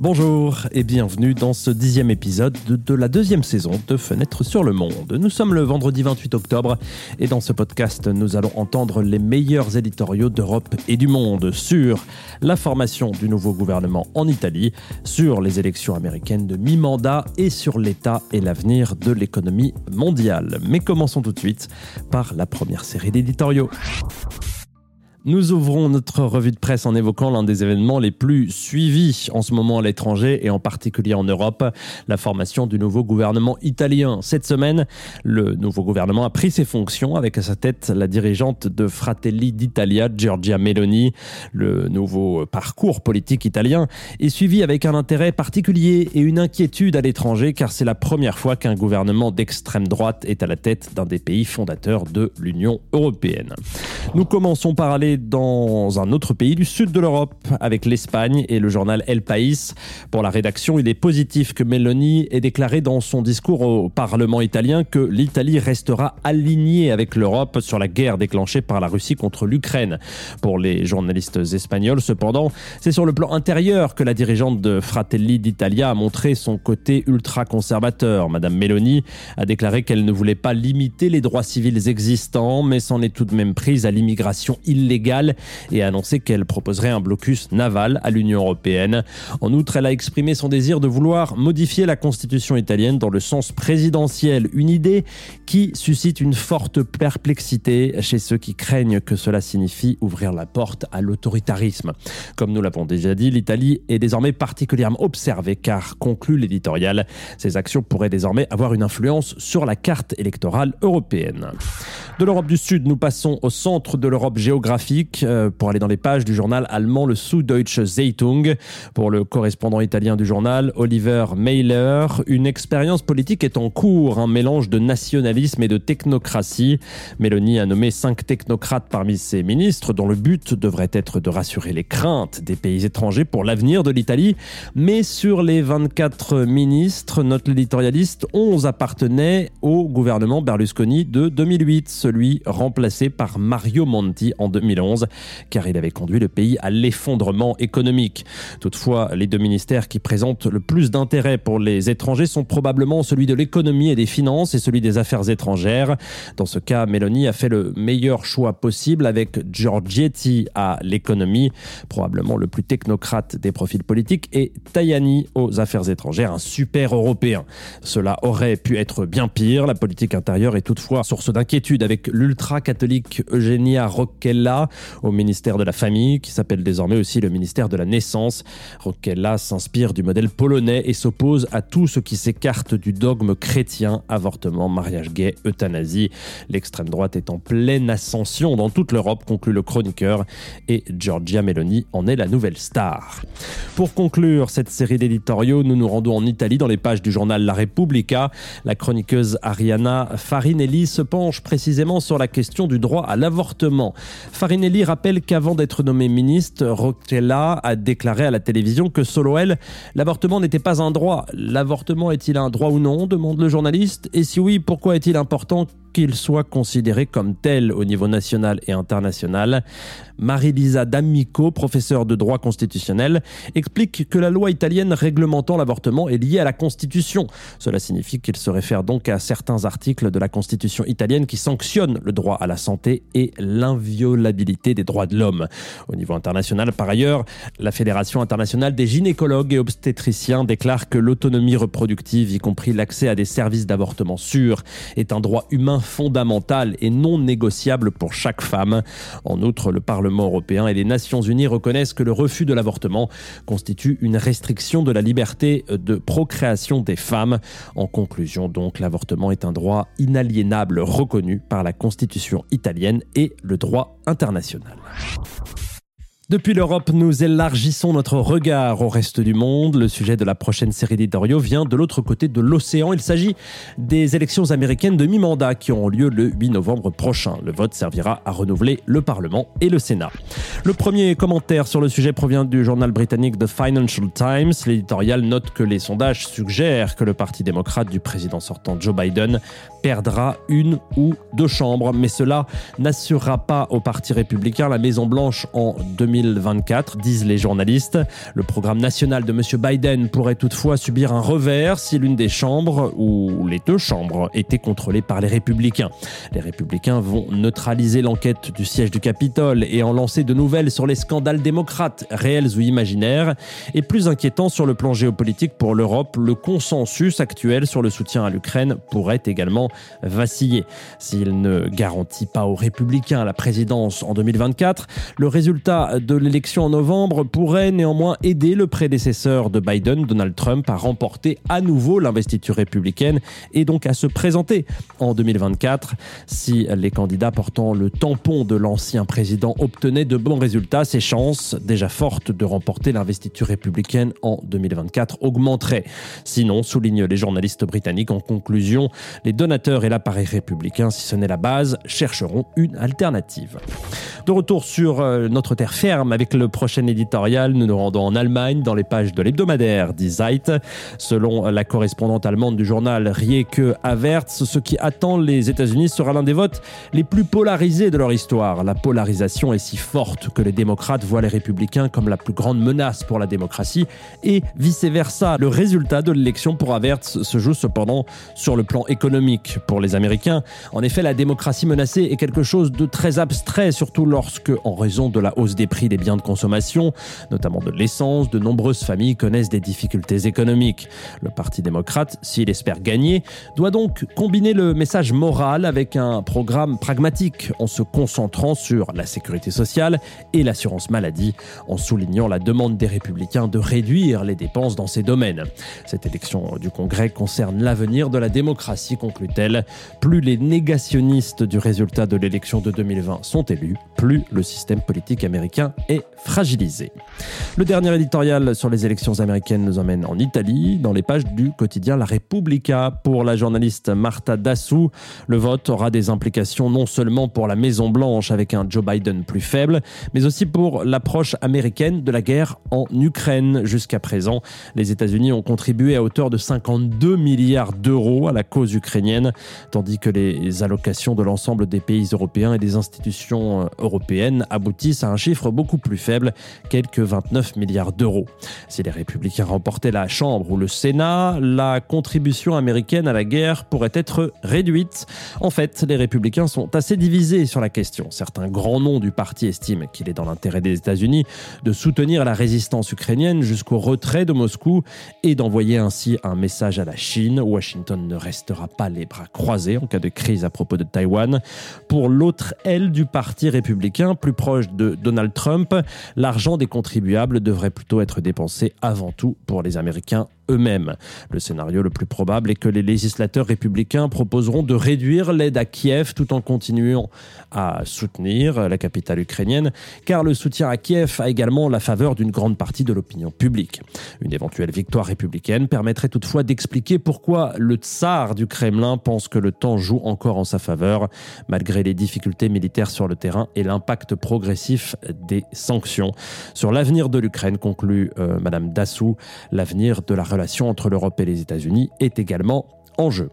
Bonjour et bienvenue dans ce dixième épisode de, la deuxième saison de Fenêtre sur le Monde. Nous sommes le vendredi 28 octobre et dans ce podcast, nous allons entendre les meilleurs éditoriaux d'Europe et du monde sur la formation du nouveau gouvernement en Italie, sur les élections américaines de mi-mandat et sur l'état et l'avenir de l'économie mondiale. Mais commençons tout de suite par la première série d'éditoriaux. Nous ouvrons notre revue de presse en évoquant l'un des événements les plus suivis en ce moment à l'étranger et en particulier en Europe, la formation du nouveau gouvernement italien. Cette semaine, le nouveau gouvernement a pris ses fonctions avec à sa tête la dirigeante de Fratelli d'Italia, Giorgia Meloni. Le nouveau parcours politique italien est suivi avec un intérêt particulier et une inquiétude à l'étranger car c'est la première fois qu'un gouvernement d'extrême droite est à la tête d'un des pays fondateurs de l'Union européenne. Nous commençons par aller dans un autre pays du sud de l'Europe avec l'Espagne et le journal El País. Pour la rédaction, il est positif que Meloni ait déclaré dans son discours au Parlement italien que l'Italie restera alignée avec l'Europe sur la guerre déclenchée par la Russie contre l'Ukraine. Pour les journalistes espagnols, cependant, c'est sur le plan intérieur que la dirigeante de Fratelli d'Italia a montré son côté ultra-conservateur. Madame Meloni a déclaré qu'elle ne voulait pas limiter les droits civils existants, mais s'en est tout de même prise à l'immigration illégale et a annoncé qu'elle proposerait un blocus naval à l'Union européenne. En outre, elle a exprimé son désir de vouloir modifier la constitution italienne dans le sens présidentiel, une idée qui suscite une forte perplexité chez ceux qui craignent que cela signifie ouvrir la porte à l'autoritarisme. Comme nous l'avons déjà dit, l'Italie est désormais particulièrement observée car, conclut l'éditorial, ces actions pourraient désormais avoir une influence sur la carte électorale européenne. De l'Europe du Sud, nous passons au centre de l'Europe géographique euh, pour aller dans les pages du journal allemand le Süddeutsche Zeitung. Pour le correspondant italien du journal, Oliver Mailer, une expérience politique est en cours, un mélange de nationalisme et de technocratie. Mélanie a nommé cinq technocrates parmi ses ministres, dont le but devrait être de rassurer les craintes des pays étrangers pour l'avenir de l'Italie. Mais sur les 24 ministres, note l'éditorialiste, 11 appartenaient au gouvernement Berlusconi de 2008, celui remplacé par Mario Monti en 2011 car il avait conduit le pays à l'effondrement économique. Toutefois, les deux ministères qui présentent le plus d'intérêt pour les étrangers sont probablement celui de l'économie et des finances et celui des affaires étrangères. Dans ce cas, Meloni a fait le meilleur choix possible avec Giorgetti à l'économie, probablement le plus technocrate des profils politiques, et Tajani aux affaires étrangères, un super européen. Cela aurait pu être bien pire. La politique intérieure est toutefois source d'inquiétude avec l'ultra-catholique Eugenia Rocchella au ministère de la Famille, qui s'appelle désormais aussi le ministère de la Naissance. Roquella s'inspire du modèle polonais et s'oppose à tout ce qui s'écarte du dogme chrétien, avortement, mariage gay, euthanasie. L'extrême droite est en pleine ascension dans toute l'Europe, conclut le chroniqueur, et Giorgia Meloni en est la nouvelle star. Pour conclure cette série d'éditoriaux, nous nous rendons en Italie dans les pages du journal La Repubblica. La chroniqueuse Ariana Farinelli se penche précisément sur la question du droit à l'avortement. Farinelli rappelle qu'avant d'être nommée ministre, Rochella a déclaré à la télévision que selon elle, l'avortement n'était pas un droit. L'avortement est-il un droit ou non demande le journaliste. Et si oui, pourquoi est-il important qu'il soit considéré comme tel au niveau national et international? Marie-Lisa D'Amico, professeure de droit constitutionnel, explique que la loi italienne réglementant l'avortement est liée à la Constitution. Cela signifie qu'il se réfère donc à certains articles de la Constitution italienne qui sanctionnent le droit à la santé et l'inviolabilité des droits de l'homme. Au niveau international, par ailleurs, la Fédération internationale des gynécologues et obstétriciens déclare que l'autonomie reproductive, y compris l'accès à des services d'avortement sûrs, est un droit humain fondamentale et non négociable pour chaque femme. En outre, le Parlement européen et les Nations unies reconnaissent que le refus de l'avortement constitue une restriction de la liberté de procréation des femmes. En conclusion, donc, l'avortement est un droit inaliénable reconnu par la Constitution italienne et le droit international. Depuis l'Europe, nous élargissons notre regard au reste du monde. Le sujet de la prochaine série d'éditoriaux vient de l'autre côté de l'océan. Il s'agit des élections américaines de mi-mandat qui auront lieu le 8 novembre prochain. Le vote servira à renouveler le Parlement et le Sénat. Le premier commentaire sur le sujet provient du journal britannique The Financial Times. L'éditorial note que les sondages suggèrent que le Parti démocrate du président sortant Joe Biden perdra une ou deux chambres, mais cela n'assurera pas au Parti républicain la Maison-Blanche en 2024, disent les journalistes. Le programme national de M. Biden pourrait toutefois subir un revers si l'une des chambres ou les deux chambres étaient contrôlées par les républicains. Les républicains vont neutraliser l'enquête du siège du Capitole et en lancer de nouvelles sur les scandales démocrates, réels ou imaginaires. Et plus inquiétant sur le plan géopolitique pour l'Europe, le consensus actuel sur le soutien à l'Ukraine pourrait également vaciller. S'il ne garantit pas aux républicains la présidence en 2024, le résultat de l'élection en novembre pourrait néanmoins aider le prédécesseur de Biden, Donald Trump, à remporter à nouveau l'investiture républicaine et donc à se présenter en 2024. Si les candidats portant le tampon de l'ancien président obtenaient de bons résultats, ses chances, déjà fortes de remporter l'investiture républicaine en 2024, augmenteraient. Sinon, soulignent les journalistes britanniques en conclusion, les donateurs et l'appareil républicain, si ce n'est la base, chercheront une alternative. De retour sur euh, notre terre ferme avec le prochain éditorial, nous nous rendons en Allemagne dans les pages de l'hebdomadaire Die Zeit. Selon la correspondante allemande du journal Rieke Averts, ce qui attend les États-Unis sera l'un des votes les plus polarisés de leur histoire. La polarisation est si forte que les démocrates voient les républicains comme la plus grande menace pour la démocratie et vice-versa. Le résultat de l'élection pour Averts se joue cependant sur le plan économique pour les Américains. En effet, la démocratie menacée est quelque chose de très abstrait, surtout lorsque, en raison de la hausse des prix des biens de consommation, notamment de l'essence, de nombreuses familles connaissent des difficultés économiques. Le Parti démocrate, s'il espère gagner, doit donc combiner le message moral avec un programme pragmatique en se concentrant sur la sécurité sociale et l'assurance maladie, en soulignant la demande des républicains de réduire les dépenses dans ces domaines. Cette élection du Congrès concerne l'avenir de la démocratie, conclut plus les négationnistes du résultat de l'élection de 2020 sont élus, plus le système politique américain est fragilisé. Le dernier éditorial sur les élections américaines nous emmène en Italie, dans les pages du quotidien La Repubblica. Pour la journaliste Marta Dassou, le vote aura des implications non seulement pour la Maison-Blanche avec un Joe Biden plus faible, mais aussi pour l'approche américaine de la guerre en Ukraine. Jusqu'à présent, les États-Unis ont contribué à hauteur de 52 milliards d'euros à la cause ukrainienne tandis que les allocations de l'ensemble des pays européens et des institutions euh, européennes aboutissent à un chiffre beaucoup plus faible, quelques 29 milliards d'euros. Si les républicains remportaient la Chambre ou le Sénat, la contribution américaine à la guerre pourrait être réduite. En fait, les républicains sont assez divisés sur la question. Certains grands noms du parti estiment qu'il est dans l'intérêt des États-Unis de soutenir la résistance ukrainienne jusqu'au retrait de Moscou et d'envoyer ainsi un message à la Chine. Washington ne restera pas les bras croisés en cas de crise à propos de Taïwan. Pour l'autre aile du Parti républicain, plus proche de Donald Trump, l'argent des contribuables devrait plutôt être dépensé avant tout pour les Américains Le scénario le plus probable est que les législateurs républicains proposeront de réduire l'aide à Kiev tout en continuant à soutenir la capitale ukrainienne, car le soutien à Kiev a également la faveur d'une grande partie de l'opinion publique. Une éventuelle victoire républicaine permettrait toutefois d'expliquer pourquoi le tsar du Kremlin pense que le temps joue encore en sa faveur, malgré les difficultés militaires sur le terrain et l'impact progressif des sanctions. Sur l'avenir de l'Ukraine, conclut euh, Madame Dassou, l'avenir de la relation entre l'Europe et les États-Unis est également en jeu.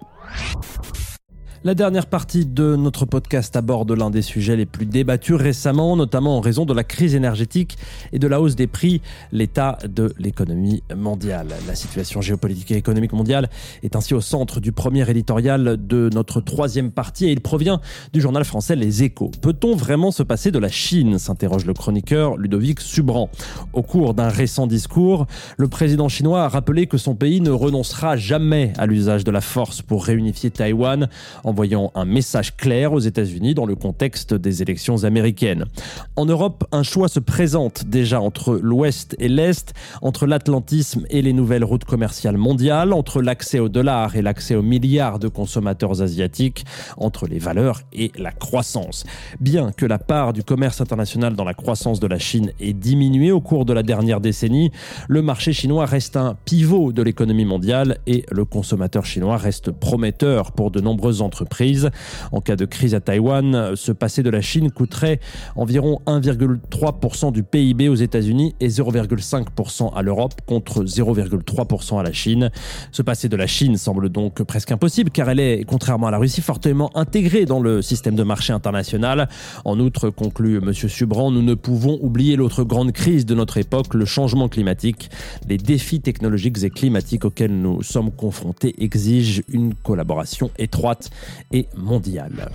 La dernière partie de notre podcast aborde l'un des sujets les plus débattus récemment, notamment en raison de la crise énergétique et de la hausse des prix, l'état de l'économie mondiale. La situation géopolitique et économique mondiale est ainsi au centre du premier éditorial de notre troisième partie et il provient du journal français Les Échos. Peut-on vraiment se passer de la Chine? s'interroge le chroniqueur Ludovic Subran. Au cours d'un récent discours, le président chinois a rappelé que son pays ne renoncera jamais à l'usage de la force pour réunifier Taïwan envoyant un message clair aux États-Unis dans le contexte des élections américaines. En Europe, un choix se présente déjà entre l'Ouest et l'Est, entre l'Atlantisme et les nouvelles routes commerciales mondiales, entre l'accès au dollar et l'accès aux milliards de consommateurs asiatiques, entre les valeurs et la croissance. Bien que la part du commerce international dans la croissance de la Chine ait diminué au cours de la dernière décennie, le marché chinois reste un pivot de l'économie mondiale et le consommateur chinois reste prometteur pour de nombreuses entreprises. En cas de crise à Taïwan, se passer de la Chine coûterait environ 1,3% du PIB aux États-Unis et 0,5% à l'Europe contre 0,3% à la Chine. Se passer de la Chine semble donc presque impossible car elle est, contrairement à la Russie, fortement intégrée dans le système de marché international. En outre, conclut M. Subran, nous ne pouvons oublier l'autre grande crise de notre époque, le changement climatique. Les défis technologiques et climatiques auxquels nous sommes confrontés exigent une collaboration étroite et mondiale.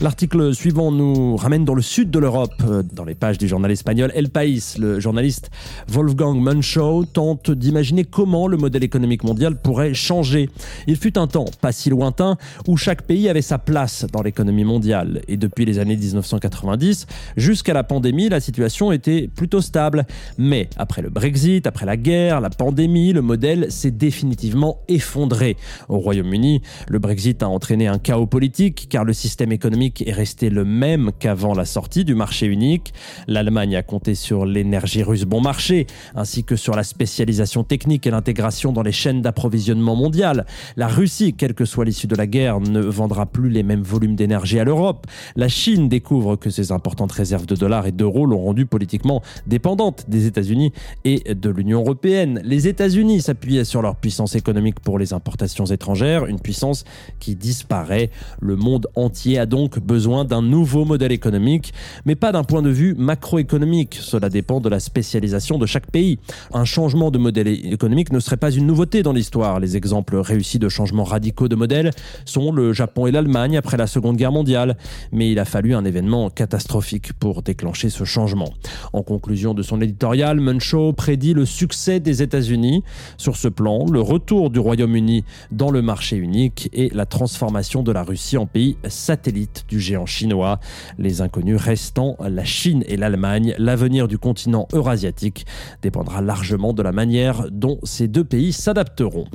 L'article suivant nous ramène dans le sud de l'Europe, dans les pages du journal espagnol El País. Le journaliste Wolfgang Munchow tente d'imaginer comment le modèle économique mondial pourrait changer. Il fut un temps, pas si lointain, où chaque pays avait sa place dans l'économie mondiale. Et depuis les années 1990, jusqu'à la pandémie, la situation était plutôt stable. Mais après le Brexit, après la guerre, la pandémie, le modèle s'est définitivement effondré. Au Royaume-Uni, le Brexit a entraîné un chaos politique car le système économique est resté le même qu'avant la sortie du marché unique. L'Allemagne a compté sur l'énergie russe bon marché, ainsi que sur la spécialisation technique et l'intégration dans les chaînes d'approvisionnement mondiales. La Russie, quelle que soit l'issue de la guerre, ne vendra plus les mêmes volumes d'énergie à l'Europe. La Chine découvre que ses importantes réserves de dollars et d'euros l'ont rendue politiquement dépendante des États-Unis et de l'Union européenne. Les États-Unis s'appuyaient sur leur puissance économique pour les importations étrangères, une puissance qui disparaît. Le monde entier a donc besoin d'un nouveau modèle économique, mais pas d'un point de vue macroéconomique. Cela dépend de la spécialisation de chaque pays. Un changement de modèle économique ne serait pas une nouveauté dans l'histoire. Les exemples réussis de changements radicaux de modèle sont le Japon et l'Allemagne après la Seconde Guerre mondiale, mais il a fallu un événement catastrophique pour déclencher ce changement. En conclusion de son éditorial, Muncho prédit le succès des États-Unis sur ce plan, le retour du Royaume-Uni dans le marché unique et la transformation de la Russie en pays satellite du géant chinois. Les inconnus restant la Chine et l'Allemagne, l'avenir du continent eurasiatique dépendra largement de la manière dont ces deux pays s'adapteront.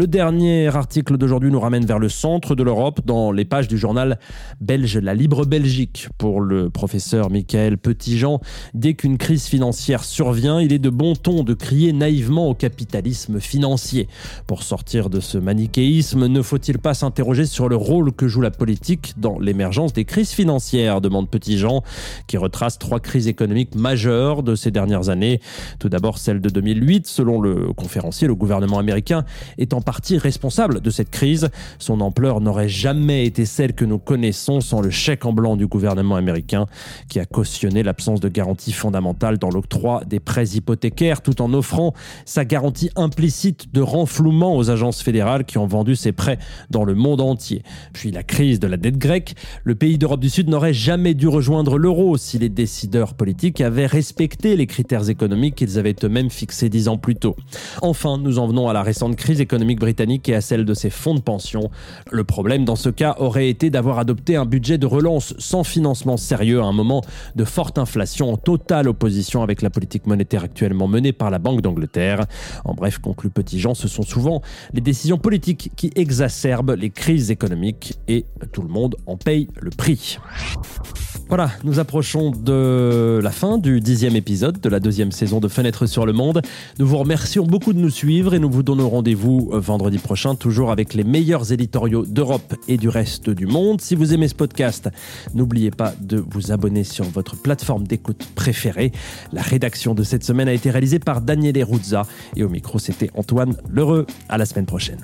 Le dernier article d'aujourd'hui nous ramène vers le centre de l'Europe, dans les pages du journal belge La Libre Belgique. Pour le professeur Michael Petitjean, dès qu'une crise financière survient, il est de bon ton de crier naïvement au capitalisme financier. Pour sortir de ce manichéisme, ne faut-il pas s'interroger sur le rôle que joue la politique dans l'émergence des crises financières demande Petitjean, qui retrace trois crises économiques majeures de ces dernières années. Tout d'abord celle de 2008, selon le conférencier, le gouvernement américain est en partie responsable de cette crise. Son ampleur n'aurait jamais été celle que nous connaissons sans le chèque en blanc du gouvernement américain qui a cautionné l'absence de garantie fondamentale dans l'octroi des prêts hypothécaires tout en offrant sa garantie implicite de renflouement aux agences fédérales qui ont vendu ces prêts dans le monde entier. Puis la crise de la dette grecque, le pays d'Europe du Sud n'aurait jamais dû rejoindre l'euro si les décideurs politiques avaient respecté les critères économiques qu'ils avaient eux-mêmes fixés dix ans plus tôt. Enfin, nous en venons à la récente crise économique britannique et à celle de ses fonds de pension. Le problème dans ce cas aurait été d'avoir adopté un budget de relance sans financement sérieux à un moment de forte inflation en totale opposition avec la politique monétaire actuellement menée par la Banque d'Angleterre. En bref, conclut Petit Jean, ce sont souvent les décisions politiques qui exacerbent les crises économiques et tout le monde en paye le prix. Voilà, nous approchons de la fin du dixième épisode de la deuxième saison de Fenêtre sur le Monde. Nous vous remercions beaucoup de nous suivre et nous vous donnons rendez-vous euh, vendredi prochain, toujours avec les meilleurs éditoriaux d'Europe et du reste du monde. Si vous aimez ce podcast, n'oubliez pas de vous abonner sur votre plateforme d'écoute préférée. La rédaction de cette semaine a été réalisée par Daniel Eruzza et au micro, c'était Antoine Lheureux. À la semaine prochaine.